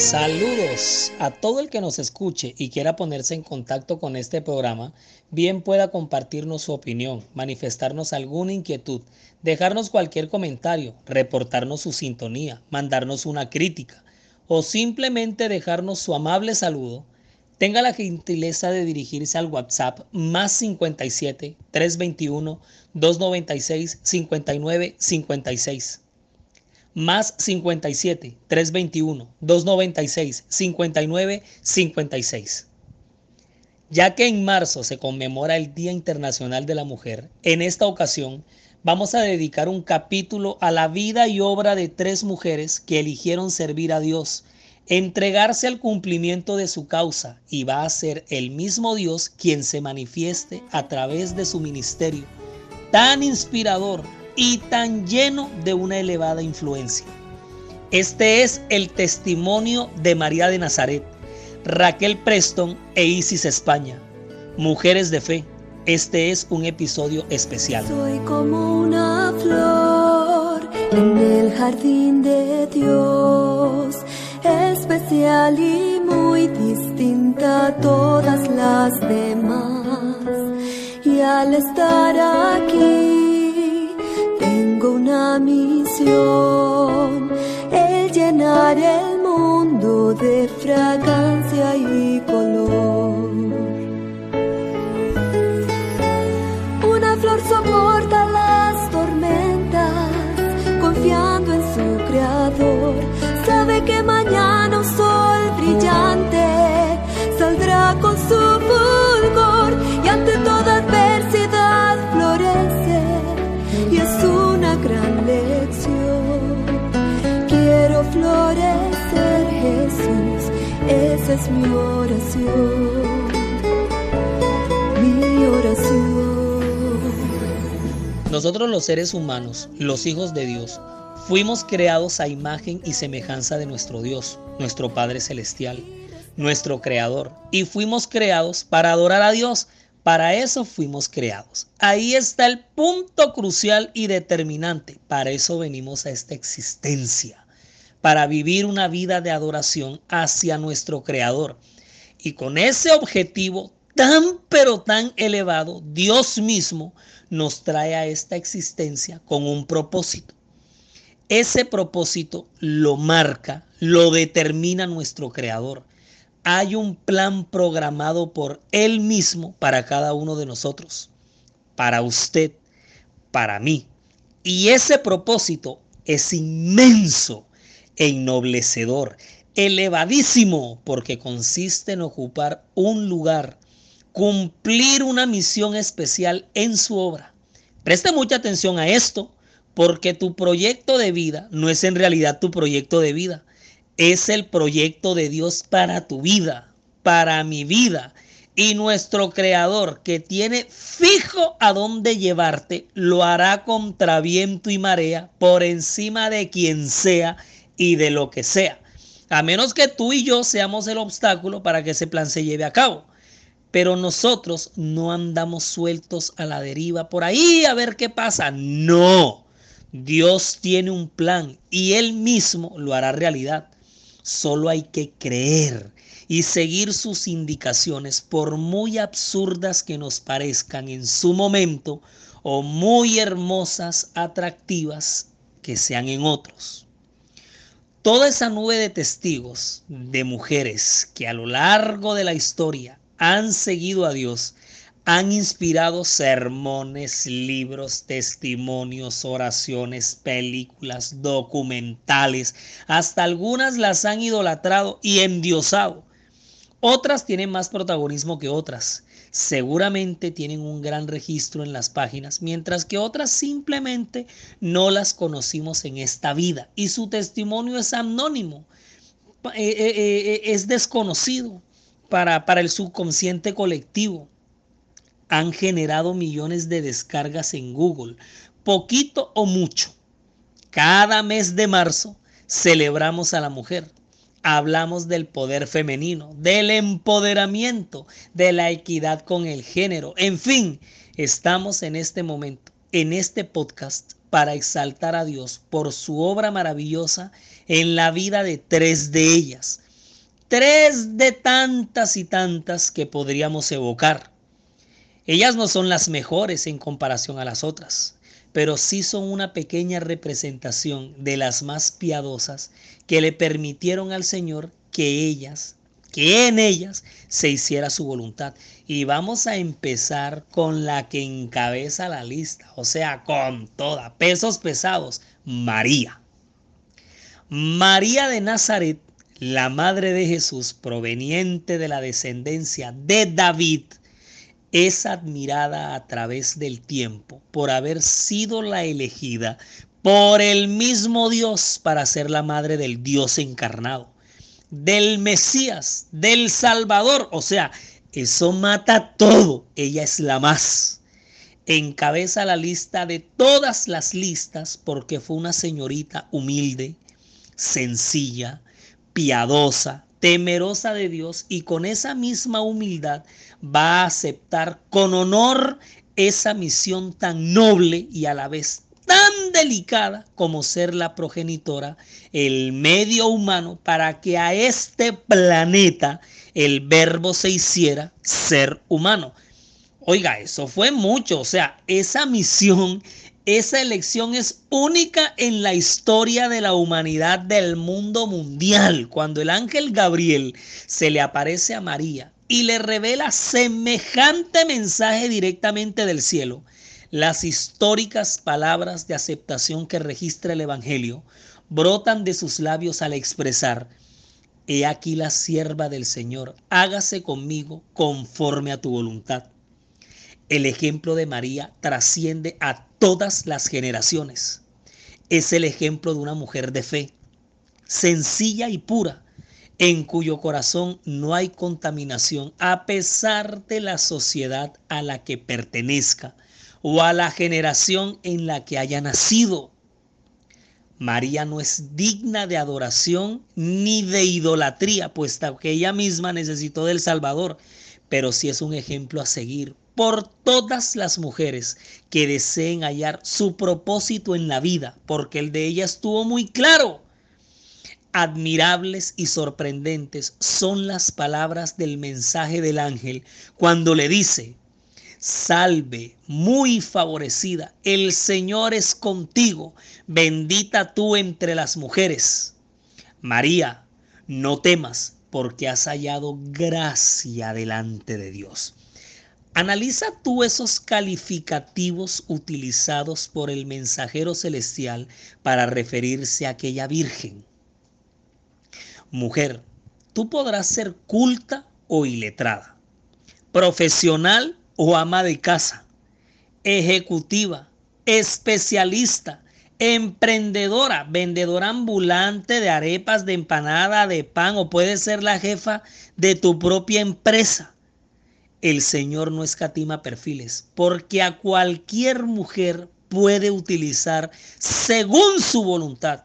Saludos a todo el que nos escuche y quiera ponerse en contacto con este programa, bien pueda compartirnos su opinión, manifestarnos alguna inquietud, dejarnos cualquier comentario, reportarnos su sintonía, mandarnos una crítica o simplemente dejarnos su amable saludo, tenga la gentileza de dirigirse al WhatsApp más 57 321 296 59 56 más 57 321 296 59 56. Ya que en marzo se conmemora el Día Internacional de la Mujer, en esta ocasión vamos a dedicar un capítulo a la vida y obra de tres mujeres que eligieron servir a Dios, entregarse al cumplimiento de su causa y va a ser el mismo Dios quien se manifieste a través de su ministerio, tan inspirador y tan lleno de una elevada influencia. Este es el testimonio de María de Nazaret, Raquel Preston e Isis España, mujeres de fe. Este es un episodio especial. Soy como una flor en el jardín de Dios, especial y muy distinta a todas las demás. Y al estar aquí, una misión, el llenar el mundo de fragancia y mi oración. Mi oración. Nosotros los seres humanos, los hijos de Dios, fuimos creados a imagen y semejanza de nuestro Dios, nuestro Padre Celestial, nuestro Creador, y fuimos creados para adorar a Dios para eso fuimos creados. Ahí está el punto crucial y determinante. Para eso venimos a esta existencia. Para vivir una vida de adoración hacia nuestro Creador. Y con ese objetivo tan pero tan elevado, Dios mismo nos trae a esta existencia con un propósito. Ese propósito lo marca, lo determina nuestro Creador hay un plan programado por Él mismo para cada uno de nosotros, para usted, para mí. Y ese propósito es inmenso e ennoblecedor, elevadísimo, porque consiste en ocupar un lugar, cumplir una misión especial en su obra. Preste mucha atención a esto, porque tu proyecto de vida no es en realidad tu proyecto de vida es el proyecto de Dios para tu vida, para mi vida. Y nuestro creador que tiene fijo a dónde llevarte, lo hará contra viento y marea, por encima de quien sea y de lo que sea. A menos que tú y yo seamos el obstáculo para que ese plan se lleve a cabo. Pero nosotros no andamos sueltos a la deriva por ahí a ver qué pasa. No. Dios tiene un plan y Él mismo lo hará realidad. Solo hay que creer y seguir sus indicaciones por muy absurdas que nos parezcan en su momento o muy hermosas, atractivas que sean en otros. Toda esa nube de testigos, de mujeres que a lo largo de la historia han seguido a Dios, han inspirado sermones, libros, testimonios, oraciones, películas, documentales. Hasta algunas las han idolatrado y endiosado. Otras tienen más protagonismo que otras. Seguramente tienen un gran registro en las páginas, mientras que otras simplemente no las conocimos en esta vida y su testimonio es anónimo, eh, eh, eh, es desconocido para, para el subconsciente colectivo han generado millones de descargas en Google, poquito o mucho. Cada mes de marzo celebramos a la mujer. Hablamos del poder femenino, del empoderamiento, de la equidad con el género. En fin, estamos en este momento, en este podcast, para exaltar a Dios por su obra maravillosa en la vida de tres de ellas. Tres de tantas y tantas que podríamos evocar. Ellas no son las mejores en comparación a las otras, pero sí son una pequeña representación de las más piadosas que le permitieron al Señor que ellas, que en ellas se hiciera su voluntad. Y vamos a empezar con la que encabeza la lista, o sea, con toda, pesos pesados, María. María de Nazaret, la madre de Jesús, proveniente de la descendencia de David, es admirada a través del tiempo por haber sido la elegida por el mismo Dios para ser la madre del Dios encarnado, del Mesías, del Salvador. O sea, eso mata todo. Ella es la más. Encabeza la lista de todas las listas porque fue una señorita humilde, sencilla, piadosa, temerosa de Dios y con esa misma humildad va a aceptar con honor esa misión tan noble y a la vez tan delicada como ser la progenitora, el medio humano para que a este planeta el verbo se hiciera ser humano. Oiga, eso fue mucho, o sea, esa misión esa elección es única en la historia de la humanidad del mundo mundial. Cuando el ángel Gabriel se le aparece a María y le revela semejante mensaje directamente del cielo, las históricas palabras de aceptación que registra el Evangelio brotan de sus labios al expresar, He aquí la sierva del Señor, hágase conmigo conforme a tu voluntad. El ejemplo de María trasciende a todas las generaciones. Es el ejemplo de una mujer de fe, sencilla y pura, en cuyo corazón no hay contaminación a pesar de la sociedad a la que pertenezca o a la generación en la que haya nacido. María no es digna de adoración ni de idolatría, puesto que ella misma necesitó del Salvador, pero sí es un ejemplo a seguir por todas las mujeres que deseen hallar su propósito en la vida, porque el de ella estuvo muy claro. Admirables y sorprendentes son las palabras del mensaje del ángel cuando le dice, Salve, muy favorecida, el Señor es contigo, bendita tú entre las mujeres. María, no temas, porque has hallado gracia delante de Dios. Analiza tú esos calificativos utilizados por el mensajero celestial para referirse a aquella virgen. Mujer, tú podrás ser culta o iletrada, profesional o ama de casa, ejecutiva, especialista, emprendedora, vendedora ambulante de arepas, de empanada, de pan o puede ser la jefa de tu propia empresa el Señor no escatima perfiles, porque a cualquier mujer puede utilizar según su voluntad,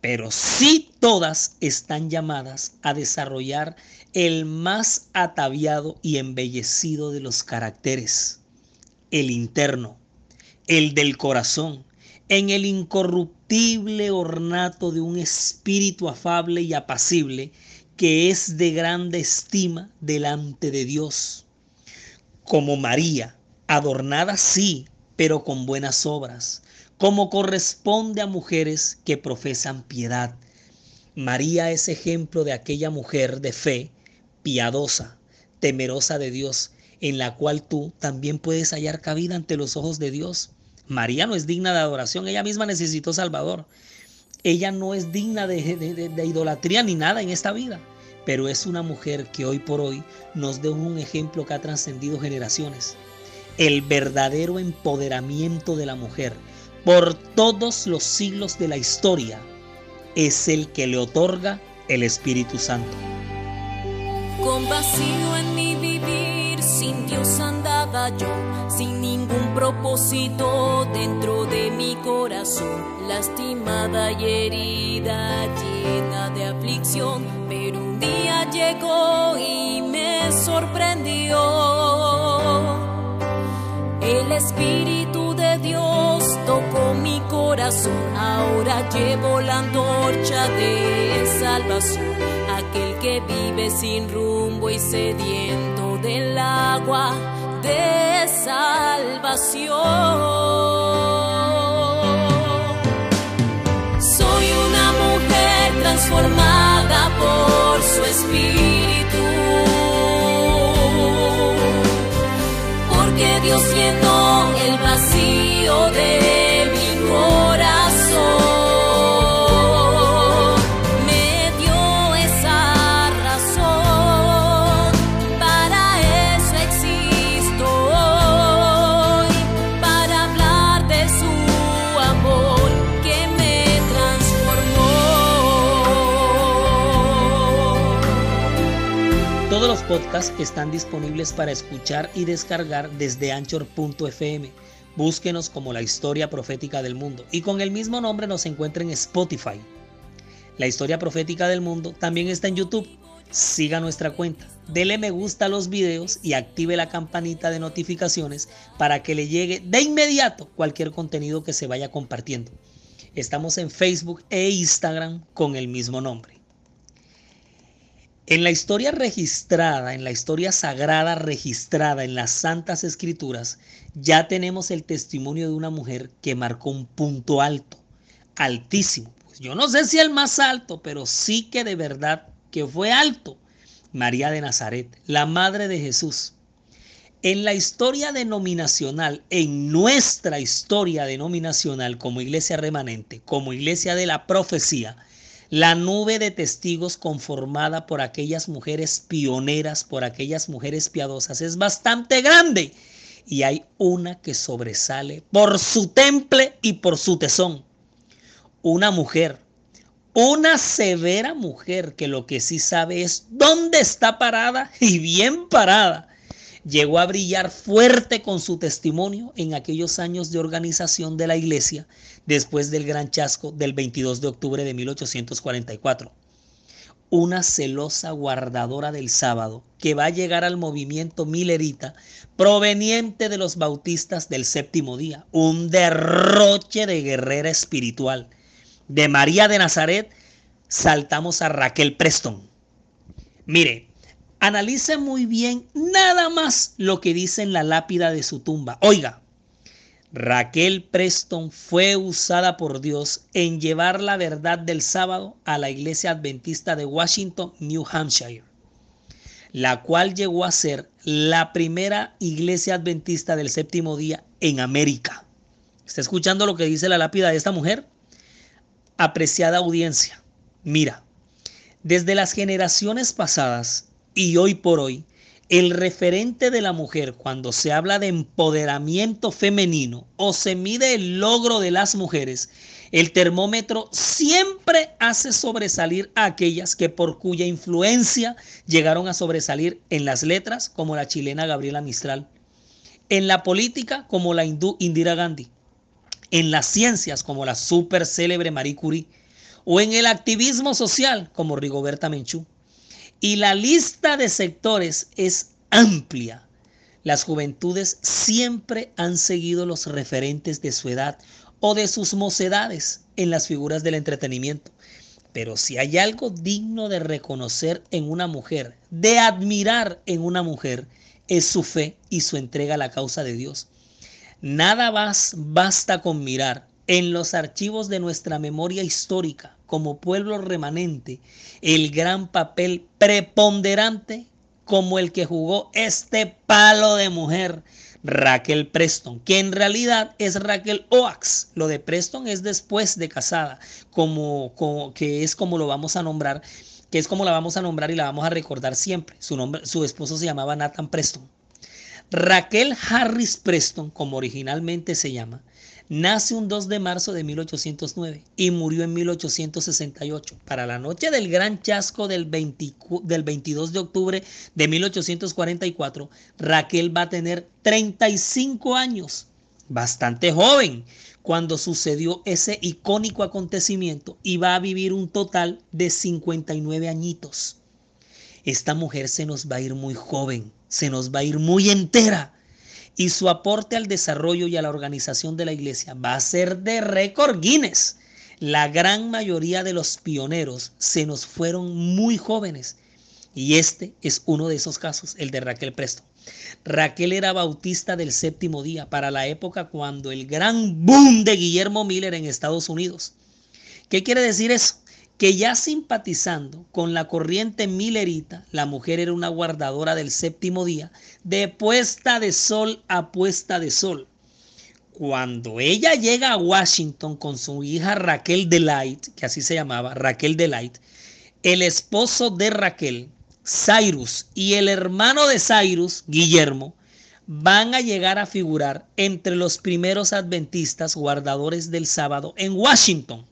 pero sí todas están llamadas a desarrollar el más ataviado y embellecido de los caracteres, el interno, el del corazón, en el incorruptible ornato de un espíritu afable y apacible que es de grande estima delante de Dios. Como María, adornada sí, pero con buenas obras, como corresponde a mujeres que profesan piedad. María es ejemplo de aquella mujer de fe, piadosa, temerosa de Dios, en la cual tú también puedes hallar cabida ante los ojos de Dios. María no es digna de adoración, ella misma necesitó Salvador ella no es digna de, idolatría ni nada en esta vida, pero es una mujer que hoy por hoy nos da un ejemplo que ha trascendido generaciones. El verdadero empoderamiento de la mujer por todos los siglos de la historia es el que le otorga el Espíritu Santo. Con vacío en mi vivir, sin Dios andaba yo, sin ningún propósito dentro de mi corazón, lastimada y herida, llena de aflicción, pero un día llegó y me sorprendió. El Espíritu de Dios tocó mi corazón, ahora llevo la antorcha de salvación, aquel que vive sin rumbo y sediento del agua de salvación. Soy una mujer transformada por su espíritu. Podcasts están disponibles para escuchar y descargar desde anchor.fm. Búsquenos como la historia profética del mundo y con el mismo nombre nos encuentra en Spotify. La historia profética del mundo también está en YouTube. Siga nuestra cuenta, dele me gusta a los videos y active la campanita de notificaciones para que le llegue de inmediato cualquier contenido que se vaya compartiendo. Estamos en Facebook e Instagram con el mismo nombre. En la historia registrada, en la historia sagrada registrada en las Santas Escrituras, ya tenemos el testimonio de una mujer que marcó un punto alto, altísimo. Pues yo no sé si el más alto, pero sí que de verdad que fue alto. María de Nazaret, la madre de Jesús. En la historia denominacional, en nuestra historia denominacional como iglesia remanente, como iglesia de la profecía, la nube de testigos conformada por aquellas mujeres pioneras, por aquellas mujeres piadosas, es bastante grande. Y hay una que sobresale por su temple y por su tesón. Una mujer, una severa mujer que lo que sí sabe es dónde está parada y bien parada llegó a brillar fuerte con su testimonio en aquellos años de organización de la iglesia después del gran chasco del 22 de octubre de 1844. Una celosa guardadora del sábado que va a llegar al movimiento milerita proveniente de los bautistas del séptimo día. Un derroche de guerrera espiritual. De María de Nazaret saltamos a Raquel Preston. Mire, Analice muy bien nada más lo que dice en la lápida de su tumba. Oiga, Raquel Preston fue usada por Dios en llevar la verdad del sábado a la iglesia adventista de Washington, New Hampshire, la cual llegó a ser la primera iglesia adventista del séptimo día en América. ¿Está escuchando lo que dice la lápida de esta mujer? Apreciada audiencia, mira, desde las generaciones pasadas, y hoy por hoy, el referente de la mujer cuando se habla de empoderamiento femenino o se mide el logro de las mujeres, el termómetro siempre hace sobresalir a aquellas que por cuya influencia llegaron a sobresalir en las letras como la chilena Gabriela Mistral, en la política como la hindú Indira Gandhi, en las ciencias como la súper célebre Marie Curie o en el activismo social como Rigoberta Menchú. Y la lista de sectores es amplia. Las juventudes siempre han seguido los referentes de su edad o de sus mocedades en las figuras del entretenimiento. Pero si hay algo digno de reconocer en una mujer, de admirar en una mujer, es su fe y su entrega a la causa de Dios. Nada más basta con mirar en los archivos de nuestra memoria histórica como pueblo remanente el gran papel preponderante como el que jugó este palo de mujer, Raquel Preston, que en realidad es Raquel Oax. Lo de Preston es después de casada, como, como, que es como lo vamos a nombrar, que es como la vamos a nombrar y la vamos a recordar siempre. Su nombre, su esposo se llamaba Nathan Preston. Raquel Harris Preston, como originalmente se llama, Nace un 2 de marzo de 1809 y murió en 1868. Para la noche del gran chasco del, del 22 de octubre de 1844, Raquel va a tener 35 años. bastante joven cuando sucedió ese icónico acontecimiento y va a vivir un total de 59 añitos. Esta mujer se nos va a ir muy joven, se nos va a ir muy entera y su aporte al desarrollo y a la organización de la iglesia va a ser de récord Guinness. La gran mayoría de los pioneros se nos fueron muy jóvenes y este es uno de esos casos, el de Raquel Presto. Raquel era bautista del séptimo día para la época cuando el gran boom de Guillermo Miller en Estados Unidos. ¿Qué quiere decir eso? Que ya simpatizando con la corriente millerita, la mujer era una guardadora del séptimo día, de puesta de sol a puesta de sol. Cuando ella llega a Washington con su hija Raquel Delight, que así se llamaba, Raquel Delight, el esposo de Raquel, Cyrus y el hermano de Cyrus, Guillermo, van a llegar a figurar entre los primeros adventistas guardadores del sábado en Washington.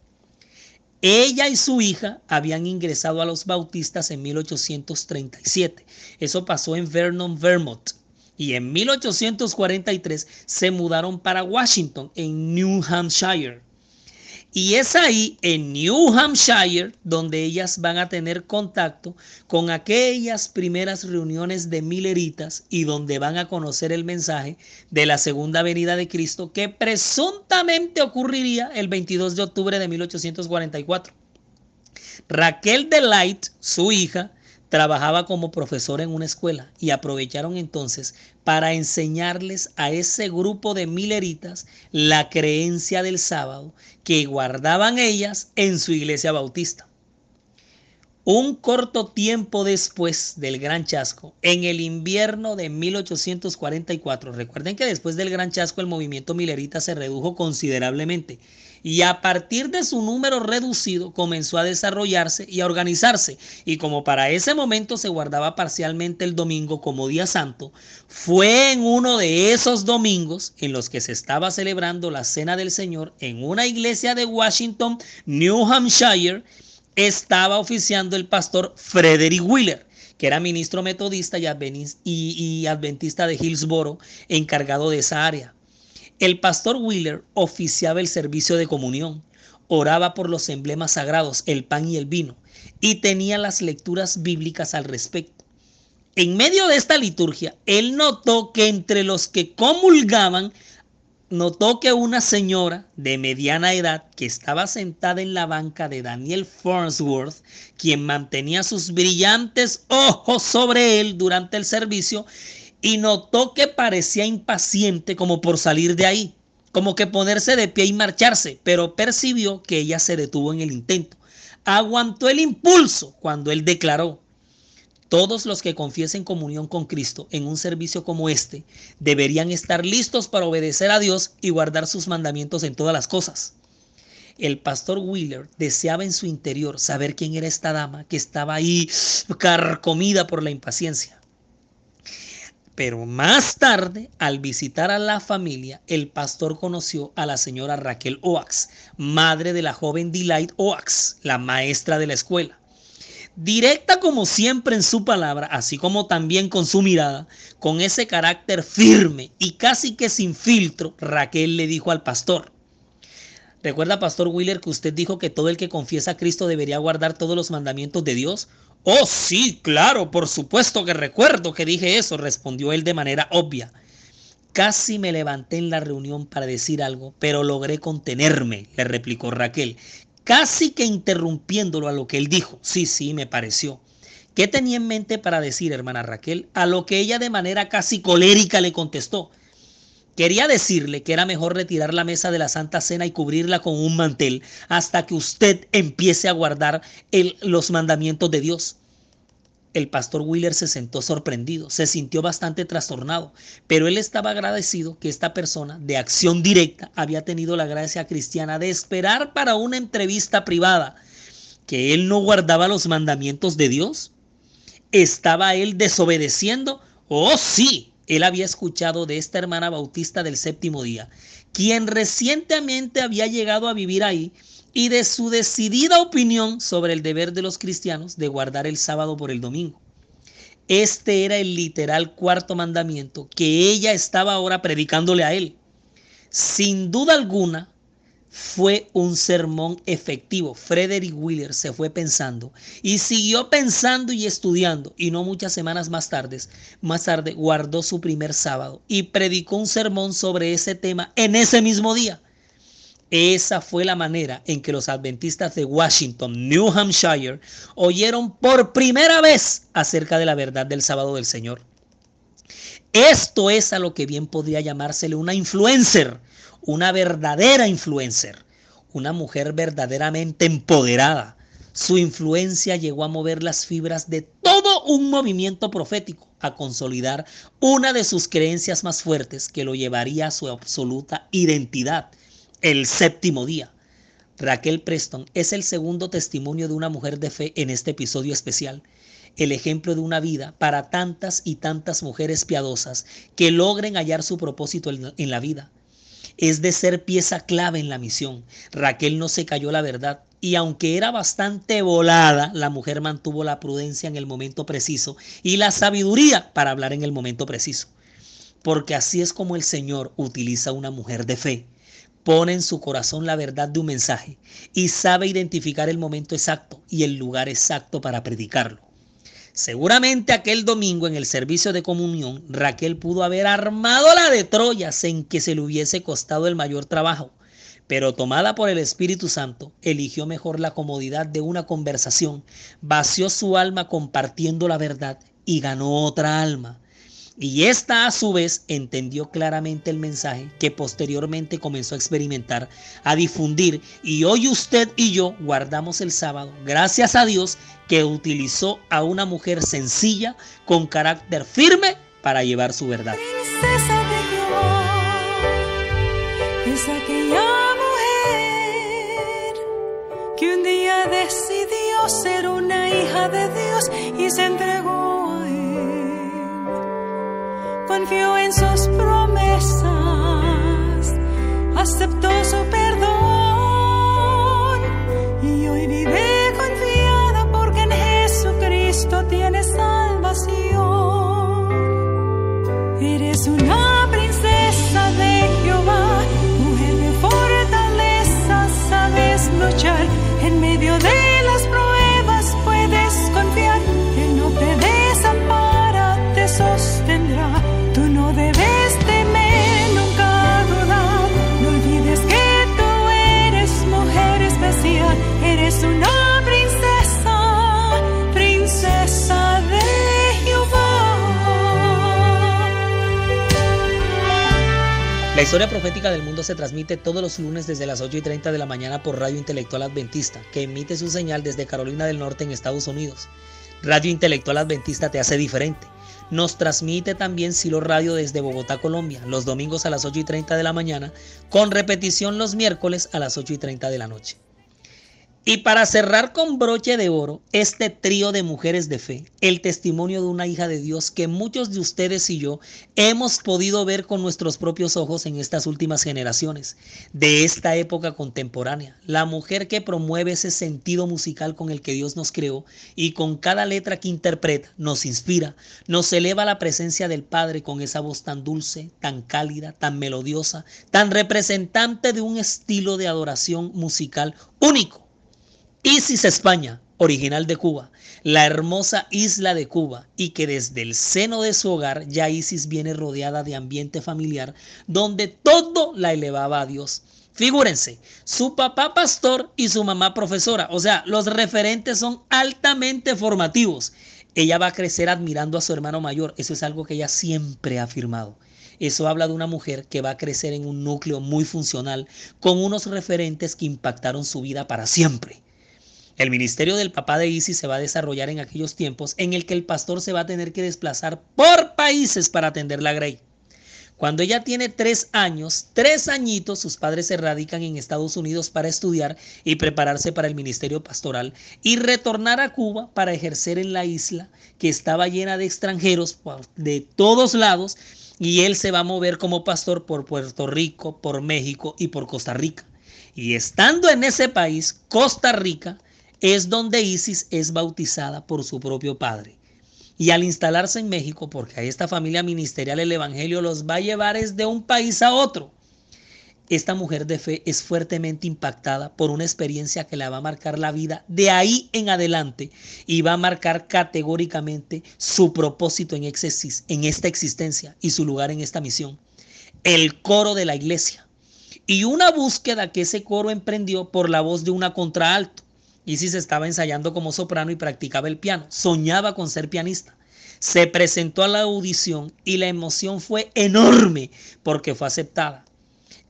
Ella y su hija habían ingresado a los bautistas en 1837. Eso pasó en Vernon, Vermont. Y en 1843 se mudaron para Washington, en New Hampshire. Y es ahí, en New Hampshire, donde ellas van a tener contacto con aquellas primeras reuniones de Milleritas y donde van a conocer el mensaje de la segunda venida de Cristo que presuntamente ocurriría el 22 de octubre de 1844. Raquel Delight, su hija, trabajaba como profesor en una escuela y aprovecharon entonces para enseñarles a ese grupo de mileritas la creencia del sábado que guardaban ellas en su iglesia bautista. Un corto tiempo después del Gran Chasco, en el invierno de 1844, recuerden que después del Gran Chasco el movimiento milerita se redujo considerablemente y a partir de su número reducido comenzó a desarrollarse y a organizarse. Y como para ese momento se guardaba parcialmente el domingo como día santo, fue en uno de esos domingos en los que se estaba celebrando la Cena del Señor en una iglesia de Washington, New Hampshire, estaba oficiando el pastor Frederick Wheeler que era ministro metodista y, adventista de Hillsboro, encargado de esa área. El pastor Wheeler oficiaba el servicio de comunión, oraba por los emblemas sagrados, el pan y el vino, y tenía las lecturas bíblicas al respecto. En medio de esta liturgia, él notó que entre los que comulgaban, notó que una señora de mediana edad que estaba sentada en la banca de Daniel Farnsworth, quien mantenía sus brillantes ojos sobre él durante el servicio, y notó que parecía impaciente como por salir de ahí, como que ponerse de pie y marcharse, pero percibió que ella se detuvo en el intento. Aguantó el impulso cuando él declaró, todos los que confiesen comunión con Cristo en un servicio como este deberían estar listos para obedecer a Dios y guardar sus mandamientos en todas las cosas. El pastor Wheeler deseaba en su interior saber quién era esta dama que estaba ahí carcomida por la impaciencia. Pero más tarde, al visitar a la familia, el pastor conoció a la señora Raquel Oax, madre de la joven Delight Oax, la maestra de la escuela. Directa como siempre en su palabra, así como también con su mirada, con ese carácter firme y casi que sin filtro, Raquel le dijo al pastor, ¿Recuerda, Pastor Wheeler, que usted dijo que todo el que confiesa a Cristo debería guardar todos los mandamientos de Dios? Oh, sí, claro, por supuesto que recuerdo que dije eso, respondió él de manera obvia. Casi me levanté en la reunión para decir algo, pero logré contenerme, le replicó Raquel, casi que interrumpiéndolo a lo que él dijo. Sí, sí, me pareció. ¿Qué tenía en mente para decir, hermana Raquel? A lo que ella de manera casi colérica le contestó. Quería decirle que era mejor retirar la mesa de la Santa Cena y cubrirla con un mantel hasta que usted empiece a guardar los mandamientos de Dios. El pastor Wheeler se sentó sorprendido, se sintió bastante trastornado, pero él estaba agradecido que esta persona de acción directa había tenido la gracia cristiana de esperar para una entrevista privada, que él no guardaba los mandamientos de Dios. ¿Estaba él desobedeciendo? Oh, sí, él había escuchado de esta hermana bautista del séptimo día, quien recientemente había llegado a vivir ahí, y de su decidida opinión sobre el deber de los cristianos de guardar el sábado por el domingo. Este era el literal cuarto mandamiento que ella estaba ahora predicándole a él. Sin duda alguna, fue un sermón efectivo. Frederick Wheeler se fue pensando y siguió pensando y estudiando y no muchas semanas más tarde, más tarde guardó su primer sábado y predicó un sermón sobre ese tema en ese mismo día. Esa fue la manera en que los adventistas de Washington, New Hampshire, oyeron por primera vez acerca de la verdad del sábado del Señor. Esto es a lo que bien podría llamársele una influencer, una verdadera influencer, una mujer verdaderamente empoderada. Su influencia llegó a mover las fibras de todo un movimiento profético, a consolidar una de sus creencias más fuertes que lo llevaría a su absoluta identidad el séptimo día. Raquel Preston es el segundo testimonio de una mujer de fe en este episodio especial, el ejemplo de una vida para tantas y tantas mujeres piadosas que logren hallar su propósito en la vida. Es de ser pieza clave en la misión. Raquel no se cayó la verdad y aunque era bastante volada, la mujer mantuvo la prudencia en el momento preciso y la sabiduría para hablar en el momento preciso. Porque así es como el Señor utiliza una mujer de fe pone en su corazón la verdad de un mensaje y sabe identificar el momento exacto y el lugar exacto para predicarlo. Seguramente aquel domingo en el servicio de comunión, Raquel pudo haber armado la de Troyas en que se le hubiese costado el mayor trabajo, pero tomada por el Espíritu Santo, eligió mejor la comodidad de una conversación, vació su alma compartiendo la verdad y ganó otra alma y esta a su vez entendió claramente el mensaje que posteriormente comenzó a experimentar, a difundir. Y hoy usted y yo guardamos el sábado, gracias a Dios que utilizó a una mujer sencilla, con carácter firme, para llevar su verdad. Princesa de es aquella mujer que un día decidió ser una hija de Dios y se entregó confió en sus promesas, aceptó su perdón y hoy vive confiada porque en Jesucristo tiene salvación. Eres una historia profética del mundo se transmite todos los lunes desde las 8 y 30 de la mañana por Radio Intelectual Adventista, que emite su señal desde Carolina del Norte en Estados Unidos. Radio Intelectual Adventista te hace diferente. Nos transmite también Silo Radio desde Bogotá, Colombia, los domingos a las 8 y 30 de la mañana, con repetición los miércoles a las 8 y 30 de la noche. Y para cerrar con broche de oro este trío de mujeres de fe, el testimonio de una hija de Dios que muchos de ustedes y yo hemos podido ver con nuestros propios ojos en estas últimas generaciones, de esta época contemporánea, la mujer que promueve ese sentido musical con el que Dios nos creó y con cada letra que interpreta nos inspira, nos eleva a la presencia del Padre con esa voz tan dulce, tan cálida, tan melodiosa, tan representante de un estilo de adoración musical único Isis España, original de Cuba, la hermosa isla de Cuba, y que desde el seno de su hogar ya Isis viene rodeada de ambiente familiar donde todo la elevaba a Dios. Figúrense, su papá pastor y su mamá profesora, o sea, los referentes son altamente formativos. Ella va a crecer admirando a su hermano mayor, eso es algo que ella siempre ha afirmado. Eso habla de una mujer que va a crecer en un núcleo muy funcional, con unos referentes que impactaron su vida para siempre. El ministerio del papá de Isis se va a desarrollar en aquellos tiempos en el que el pastor se va a tener que desplazar por países para atender la Grey. Cuando ella tiene tres años, tres añitos, sus padres se radican en Estados Unidos para estudiar y prepararse para el ministerio pastoral y retornar a Cuba para ejercer en la isla que estaba llena de extranjeros de todos lados y él se va a mover como pastor por Puerto Rico, por México y por Costa Rica. Y estando en ese país, Costa Rica, es donde Isis es bautizada por su propio padre. Y al instalarse en México, porque a esta familia ministerial el Evangelio los va a llevar desde un país a otro. esta mujer de fe es fuertemente impactada por una experiencia que la va a marcar la vida de ahí en adelante y va a marcar categóricamente su propósito en, en esta existencia y su lugar en esta misión. El coro de la iglesia. Y una búsqueda que ese coro emprendió por la voz de una contraalto. Isis estaba ensayando como soprano y practicaba el piano. Soñaba con ser pianista. Se presentó a la audición y la emoción fue enorme porque fue aceptada.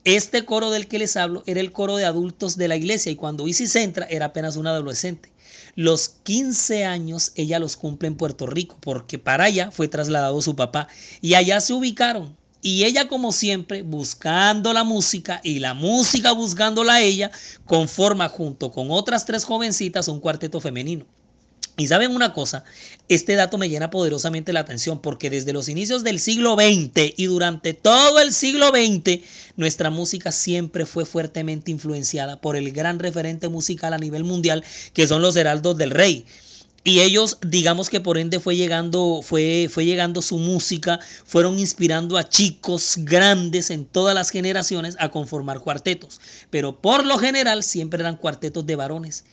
Este coro del que les hablo era el coro de adultos de la iglesia y cuando Isis entra era apenas una adolescente. Los 15 años ella los cumple en Puerto Rico porque para allá fue trasladado su papá y allá se ubicaron. Y ella como siempre buscando la música y la música buscándola a ella conforma junto con otras tres jovencitas un cuarteto femenino. Y saben una cosa, este dato me llena poderosamente la atención porque desde los inicios del siglo XX y durante todo el siglo XX, nuestra música siempre fue fuertemente influenciada por el gran referente musical a nivel mundial que son los Heraldos del Rey. Y ellos, digamos que por ende fue llegando, fue, fue llegando su música, fueron inspirando a chicos grandes en todas las generaciones a conformar cuartetos. Pero por lo general siempre eran cuartetos de varones.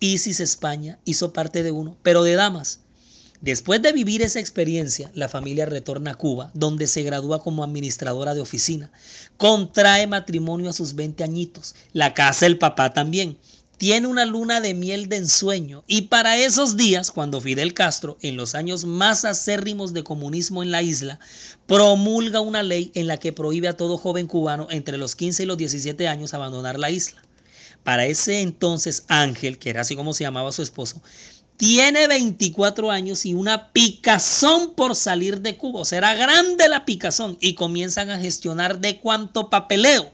Isis España hizo parte de uno, pero de damas. Después de vivir esa experiencia, la familia retorna a Cuba, donde se gradúa como administradora de oficina. Contrae matrimonio a sus 20 añitos. La casa el papá también. Tiene una luna de miel de ensueño. Y para esos días, cuando Fidel Castro, en los años más acérrimos de comunismo en la isla, promulga una ley en la que prohíbe a todo joven cubano entre los 15 y los 17 años abandonar la isla. Para ese entonces Ángel, que era así como se llamaba su esposo, tiene 24 años y una picazón por salir de Cuba. O grande la picazón y comienzan a gestionar de cuánto papeleo.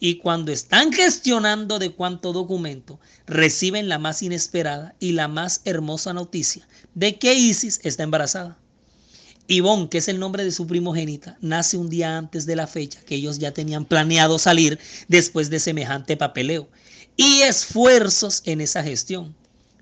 Y cuando están gestionando de cuánto documento, reciben la más inesperada y la más hermosa noticia de que Isis está embarazada. Ivonne, que es el nombre de su primogénita, nace un día antes de la fecha que ellos ya tenían planeado salir después de semejante papeleo y esfuerzos en esa gestión.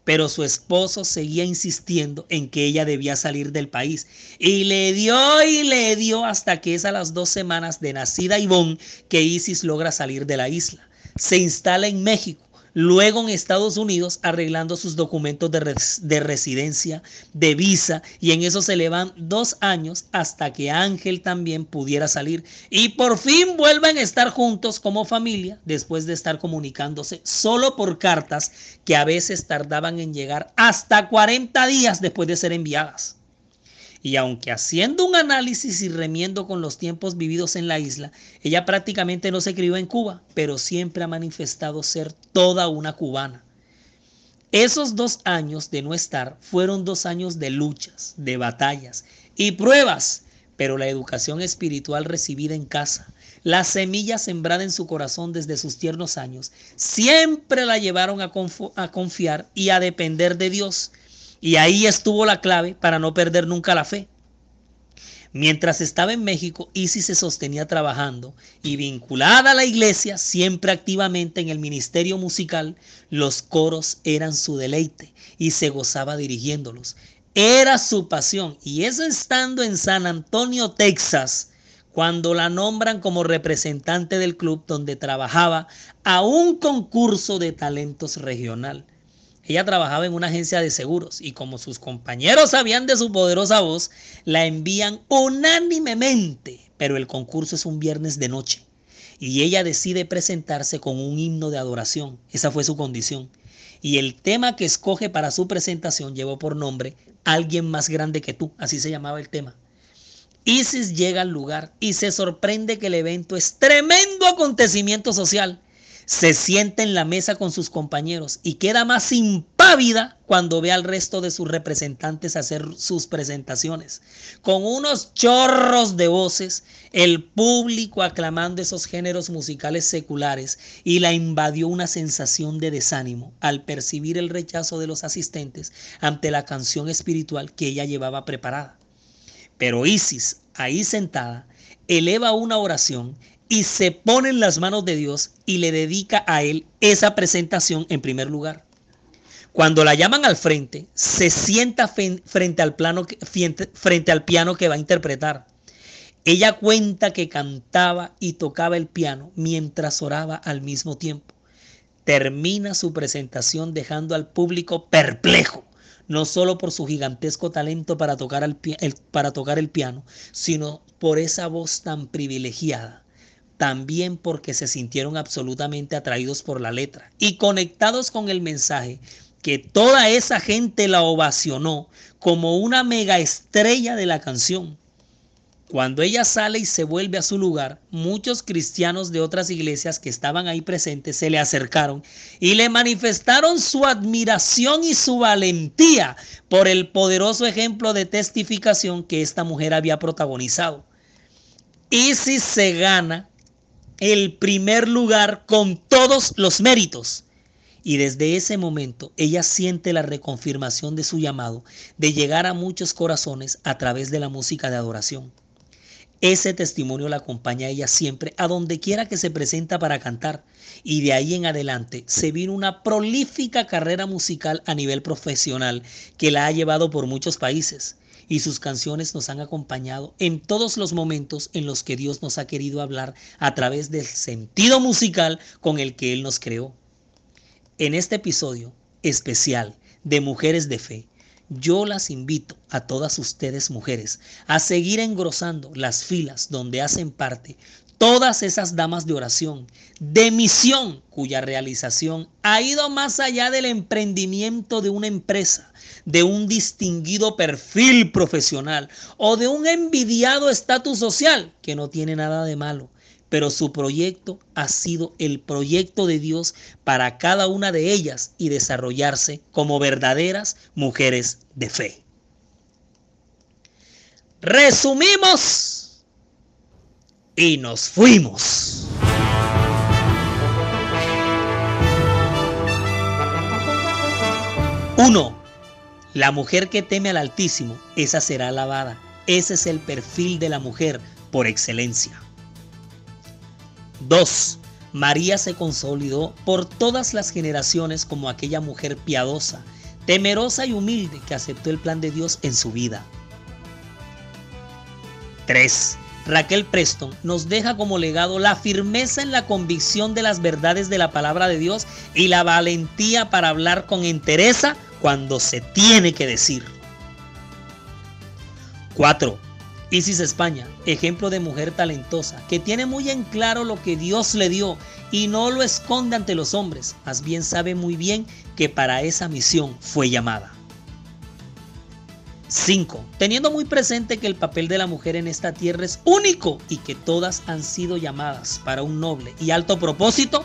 Pero su esposo seguía insistiendo en que ella debía salir del país. Y le dio y le dio hasta que es a las dos semanas de nacida Ivonne que Isis logra salir de la isla. Se instala en México luego en Estados Unidos arreglando sus documentos de, residencia, de visa, y en eso se le van dos años hasta que Ángel también pudiera salir y por fin vuelvan a estar juntos como familia después de estar comunicándose solo por cartas que a veces tardaban en llegar hasta 40 días después de ser enviadas. Y aunque haciendo un análisis y remiendo con los tiempos vividos en la isla, ella prácticamente no se crió en Cuba, pero siempre ha manifestado ser toda una cubana. Esos dos años de no estar fueron dos años de luchas, de batallas y pruebas, pero la educación espiritual recibida en casa, la semilla sembrada en su corazón desde sus tiernos años, siempre la llevaron a, a confiar y a depender de Dios y ahí estuvo la clave para no perder nunca la fe. Mientras estaba en México, Isis se sostenía trabajando y vinculada a la iglesia, siempre activamente en el ministerio musical, los coros eran su deleite y se gozaba dirigiéndolos. Era su pasión y eso estando en San Antonio, Texas, cuando la nombran como representante del club donde trabajaba a un concurso de talentos regional. Ella trabajaba en una agencia de seguros y como sus compañeros sabían de su poderosa voz, la envían unánimemente, pero el concurso es un viernes de noche y ella decide presentarse con un himno de adoración. Esa fue su condición. Y el tema que escoge para su presentación llevó por nombre Alguien más grande que tú, así se llamaba el tema. Isis llega al lugar y se sorprende que el evento es tremendo acontecimiento social se sienta en la mesa con sus compañeros y queda más impávida cuando ve al resto de sus representantes hacer sus presentaciones. Con unos chorros de voces, el público aclamando esos géneros musicales seculares y la invadió una sensación de desánimo al percibir el rechazo de los asistentes ante la canción espiritual que ella llevaba preparada. Pero Isis, ahí sentada, eleva una oración y se pone en las manos de Dios y le dedica a él esa presentación en primer lugar. Cuando la llaman al frente, se sienta frente al, plano, frente al piano que va a interpretar. Ella cuenta que cantaba y tocaba el piano mientras oraba al mismo tiempo. Termina su presentación dejando al público perplejo, no solo por su gigantesco talento para tocar, el, para tocar el piano, sino por esa voz tan privilegiada también porque se sintieron absolutamente atraídos por la letra y conectados con el mensaje que toda esa gente la ovacionó como una mega estrella de la canción. Cuando ella sale y se vuelve a su lugar, muchos cristianos de otras iglesias que estaban ahí presentes se le acercaron y le manifestaron su admiración y su valentía por el poderoso ejemplo de testificación que esta mujer había protagonizado. Y si se gana el primer lugar con todos los méritos. Y desde ese momento ella siente la reconfirmación de su llamado de llegar a muchos corazones a través de la música de adoración. Ese testimonio la acompaña a ella siempre a donde quiera que se presenta para cantar y de ahí en adelante se vino una prolífica carrera musical a nivel profesional que la ha llevado por muchos países y sus canciones nos han acompañado en todos los momentos en los que Dios nos ha querido hablar a través del sentido musical con el que Él nos creó. En este episodio especial de Mujeres de Fe, yo las invito a todas ustedes mujeres a seguir engrosando las filas donde hacen parte todas esas damas de oración, de misión, cuya realización ha ido más allá del emprendimiento de una empresa, de un distinguido perfil profesional o de un envidiado estatus social, que no tiene nada de malo. Pero su proyecto ha sido el proyecto de Dios para cada una de ellas y desarrollarse como verdaderas mujeres de fe. Resumimos y nos fuimos. Uno, la mujer que teme al Altísimo, esa será alabada. Ese es el perfil de la mujer por excelencia. 2. María se consolidó por todas las generaciones como aquella mujer piadosa, temerosa y humilde que aceptó el plan de Dios en su vida. 3. Raquel Preston nos deja como legado la firmeza en la convicción de las verdades de la palabra de Dios y la valentía para hablar con entereza cuando se tiene que decir. 4. Isis España, ejemplo de mujer talentosa, que tiene muy en claro lo que Dios le dio y no lo esconde ante los hombres, más bien sabe muy bien que para esa misión fue llamada. 5. Teniendo muy presente que el papel de la mujer en esta tierra es único y que todas han sido llamadas para un noble y alto propósito,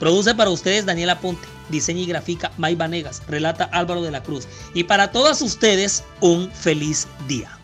produce para ustedes Daniela Ponte diseña y grafica May Vanegas, relata Álvaro de la Cruz. Y para todas ustedes, un feliz día.